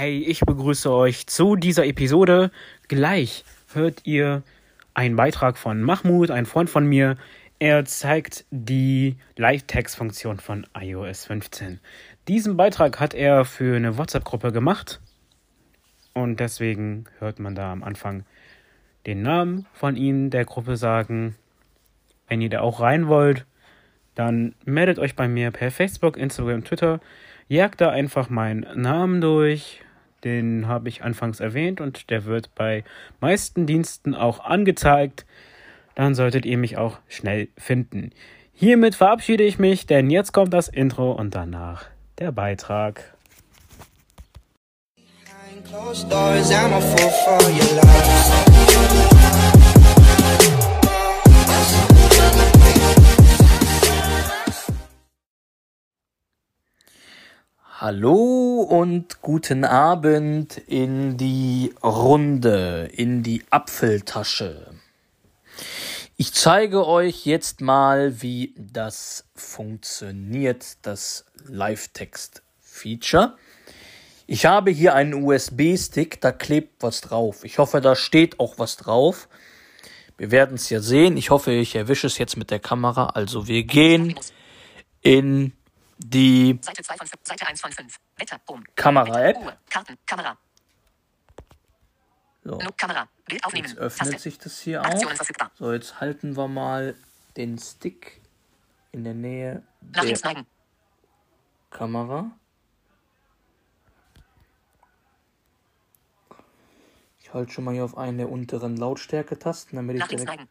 Hey, ich begrüße euch zu dieser Episode. Gleich hört ihr einen Beitrag von Mahmoud, ein Freund von mir. Er zeigt die Live-Text-Funktion von iOS 15. Diesen Beitrag hat er für eine WhatsApp-Gruppe gemacht. Und deswegen hört man da am Anfang den Namen von ihnen der Gruppe sagen. Wenn ihr da auch rein wollt, dann meldet euch bei mir per Facebook, Instagram, Twitter. Jagt da einfach meinen Namen durch. Den habe ich anfangs erwähnt und der wird bei meisten Diensten auch angezeigt. Dann solltet ihr mich auch schnell finden. Hiermit verabschiede ich mich, denn jetzt kommt das Intro und danach der Beitrag. Closed doors, I'm a fool for your love. Hallo und guten Abend in die Runde, in die Apfeltasche. Ich zeige euch jetzt mal, wie das funktioniert, das Live-Text-Feature. Ich habe hier einen USB-Stick, da klebt was drauf. Ich hoffe, da steht auch was drauf. Wir werden es ja sehen. Ich hoffe, ich erwische es jetzt mit der Kamera. Also wir gehen in die Seite 2 von Seite 1 von 5. Wetter, Boom. Kamera-App. Karten, Kamera. So. Kamera. Bild aufnehmen. Jetzt öffnet Taste. sich das hier auch. So, jetzt halten wir mal den Stick in der Nähe Nach der neigen. Kamera. Ich halte schon mal hier auf einen der unteren Lautstärke-Tasten, damit ich direkt neigen.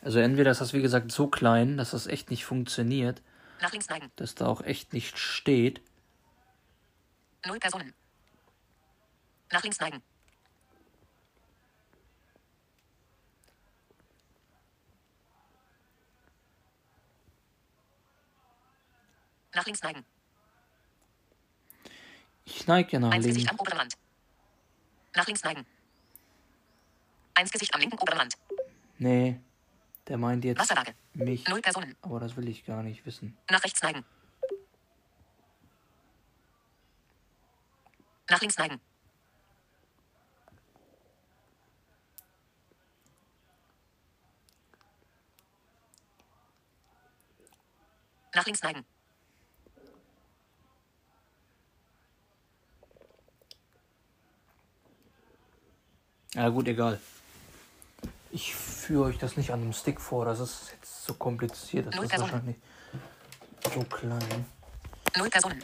Also entweder ist das wie gesagt so klein, dass das echt nicht funktioniert. Nach links neigen. Dass da auch echt nicht steht. Null Personen. Nach links neigen. Nach links neigen. Ich neige ja nach Eins links. Gesicht am oberen Rand. Nach links neigen. Eins Gesicht am linken oberen Rand. Nee. Der meint jetzt Wasserlage. mich. Null Personen. Aber das will ich gar nicht wissen. Nach rechts neigen. Nach links neigen. Nach links neigen. Ja gut, egal. Ich führe euch das nicht an dem Stick vor, das ist jetzt so kompliziert, das Null ist Personen. wahrscheinlich so klein. Null Personen.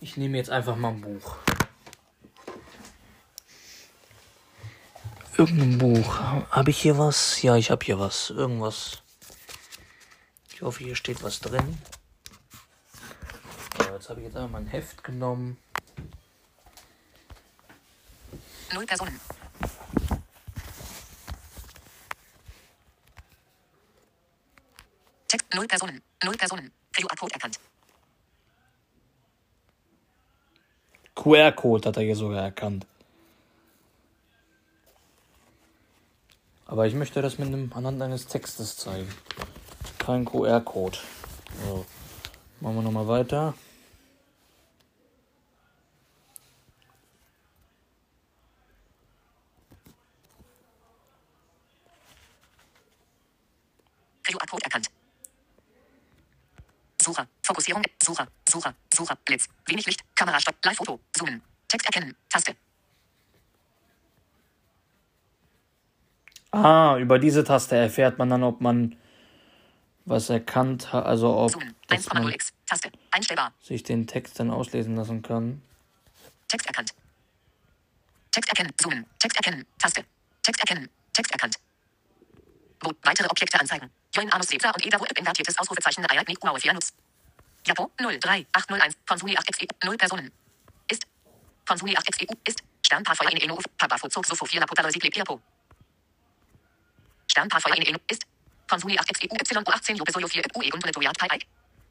Ich nehme jetzt einfach mal ein Buch. Irgendein Buch. Habe ich hier was? Ja, ich habe hier was. Irgendwas. Ich hoffe, hier steht was drin. Ja, jetzt habe ich jetzt einfach mal ein Heft genommen. Null Personen. Null Personen, null Personen. QR-Code erkannt. QR-Code hat er hier sogar erkannt. Aber ich möchte das mit einem anhand eines Textes zeigen. Kein QR-Code. So. Machen wir nochmal weiter. QR-Code erkannt. Sucher, Fokussierung, Sucher, Sucher, Sucher, Blitz, wenig Licht, Kamera stopp, Live-Foto, Zoomen, Text erkennen, Taste. Ah, über diese Taste erfährt man dann, ob man was erkannt hat, also ob man Taste. Einstellbar. sich den Text dann auslesen lassen kann. Text erkannt. Text erkennen, zoomen, Text erkennen, Taste. Text erkennen, Text erkannt. Wo, weitere Objekte anzeigen. Join Anus Lebser und Eda Wurp invertiertes Ausrufezeichen Eier Nick Uaue Nutz. Japo 03801 Konsumi 8xeu 0 Personen. Ist. Konsumi 8xeu ist. Sternpaarfeuer in Eno Pabafo zog Sofo 4 Lapota Sigle Piapo. Sternpaarfeuer in Eno ist. Konsumi 8xeu YU18 Jopesoyo 4 UE und Retoyat Pai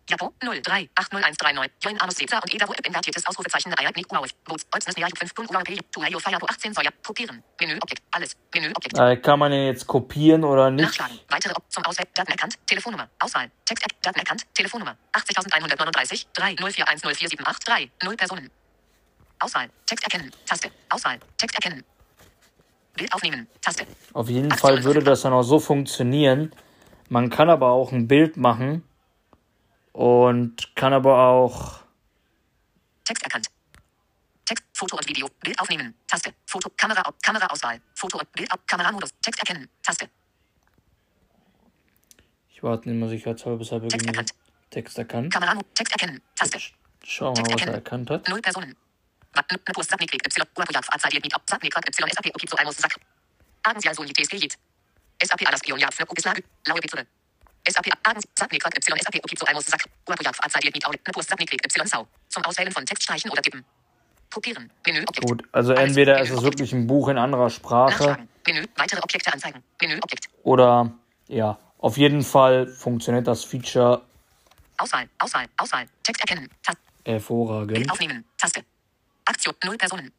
Japo 03801139. Join Anus Seta und Eda Web invertiertes Ausrufezeichen Eier Nick Wow. Boots Olsnes Nea 5 Punkt Uau Tuhayo Firepo 18 Säuer. Kopieren. Menü Objekt. Alles. Menü Objekt. Äh, kann man den jetzt kopieren oder nicht? Nachschlagen. Weitere Op zum Auswählen. Daten erkannt. Telefonnummer. Auswahl. Text Daten erkannt. Telefonnummer. 80139 304104783 0 Personen. Auswahl. Text erkennen. Taste. Auswahl. Text erkennen. Bild aufnehmen. Taste. Auf jeden Fall würde das dann auch so funktionieren. Man kann aber auch ein Bild machen und kann aber auch. Text erkannt. Text, Foto und Video. Bild aufnehmen. Taste. Foto, Kamera, Kameraauswahl. Foto und Bild, Kameramodus. Text erkennen. Taste. Ich warte immer sicherheitshalber, bis er Text erkannt. Text erkannt. Kameramodus. Text erkennen. Taste. Schauen wir mal, was er erkannt hat. Null Personen. SAP Alaspion Jab für Kugislag. Laue Pizure. SAP Agens Sapnikrak Y SAP Okip so Almos Sak. Guapujak Azadiet Mit Napus Sapnikrik Y Sau. Zum Auswählen von Text streichen oder tippen. Kopieren. Menü Objekt. Gut, also entweder ist es wirklich ein Buch in anderer Sprache. Menü. Weitere Objekte anzeigen. Menü Objekt. Oder ja, auf jeden Fall funktioniert das Feature. Auswahl, Auswahl, Auswahl. Text erkennen. Taste. Hervorragend. Bild aufnehmen. Taste. Aktion. Null Personen.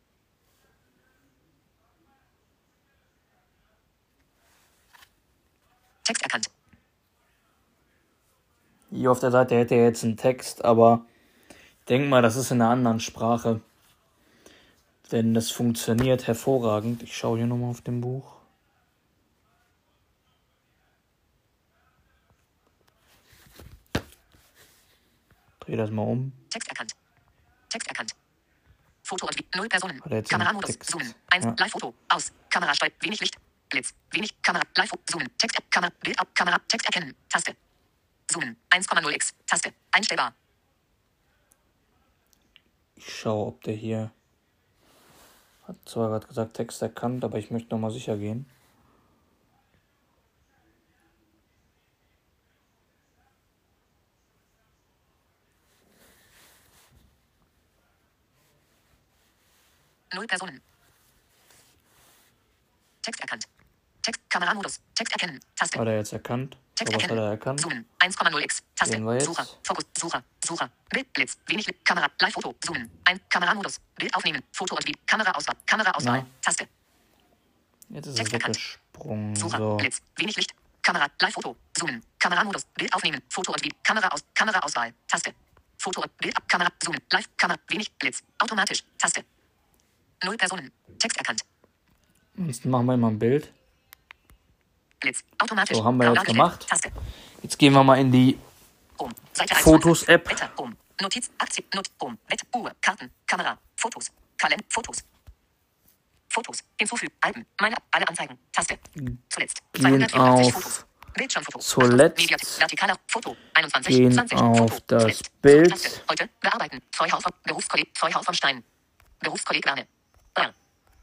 Text erkannt. Hier auf der Seite hätte er jetzt einen Text, aber ich denke mal, das ist in einer anderen Sprache. Denn das funktioniert hervorragend. Ich schaue hier nochmal auf dem Buch. Dreh das mal um. Text erkannt. Text erkannt. Foto und null Personen. Er Kameramodus. Zoomen. Eins. Ja. Live-Foto. Aus. Kamera steuert. Wenig Licht. Blitz. Wenig. Kamera. Live. Zoomen. Text. Kamera. Bild ab. Kamera. Text erkennen. Taste. Zoomen. 1,0x. Taste. Einstellbar. Ich schaue, ob der hier. Hat zwar gerade gesagt Text erkannt, aber ich möchte nochmal sicher gehen. Null Personen. Text erkannt. Text. Kameramodus. Text erkennen. Taste. Hat er jetzt erkannt? Text was hat erkennen. er erkannt? Zoomen. 1,0x. Taste. Sucher. Fokus. Sucher. Sucher. Bild. Blitz. Wenig. Kamera. Live-Foto. Zoomen. Ein. Kameramodus. Bild aufnehmen. Foto und Video. Kameraauswahl. Kameraauswahl. Taste. Jetzt ist es Text erkannt. weggesprungen. Sucher. So. Blitz. Wenig Licht. Kamera. Live-Foto. Zoomen. Kameramodus. Bild aufnehmen. Foto und Video. Kamera aus. Kameraauswahl. Taste. Foto und Bild ab. Kamera. Zoomen. Live. Kamera. Wenig. Blitz. Automatisch. Taste. Null Personen. Text erkannt. Jetzt machen wir mal ein Bild. Blitz. Automatisch. So, haben wir jetzt gemacht. Taste. Jetzt gehen wir mal in die. Seite Fotos-App. 21. Wetter. Home. Notiz. Aktien. Not. Home. Wett. Uhr. Karten. Kamera. Fotos. Kalender. Fotos. Fotos. Hinzufügen. Alben. Meine. Alle Anzeigen. Taste. Zuletzt. Gehen 284 auf Fotos. Bildschirmfoto. zuletzt. Vertikaler. Foto. 21. Gehen 20. auf Foto. das Zuletzt. Bild. Taste. Heute. Bearbeiten. Treuhaus von Berufskolleg. Treuhaus von Stein. Berufskolleg Lerne. Brr.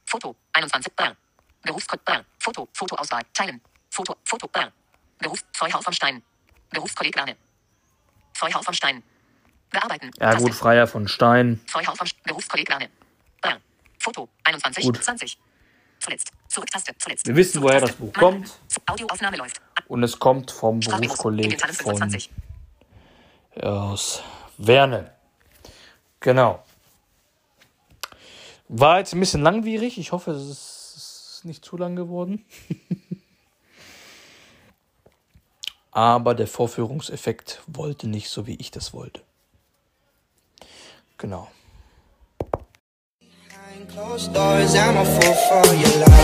Foto. 21. Brr. Berufskolleg. Brr. Foto. Fotoauswahl. Teilen. Foto. Foto. Brr. Beruf. Treuhaus von Stein. Berufskolleg Lerne. Treuhaus von Stein. Bearbeiten. Ja Taste. gut, Freier von Stein. Treuhaus vom Berufskolleg Lerne. Brr. Foto. 21. Gut. 20. Zuletzt. Zurücktaste. Zuletzt. Wir wissen, woher das. Buch kommt. Audioaufnahme läuft. Und es kommt vom. Berufskolleg von 25. aus Werne. Genau. War jetzt ein bisschen langwierig. Ich hoffe, es ist, es ist nicht zu lang geworden. Aber der Vorführungseffekt wollte nicht so, wie ich das wollte. Genau. Closed doors, I'm a fool for your love.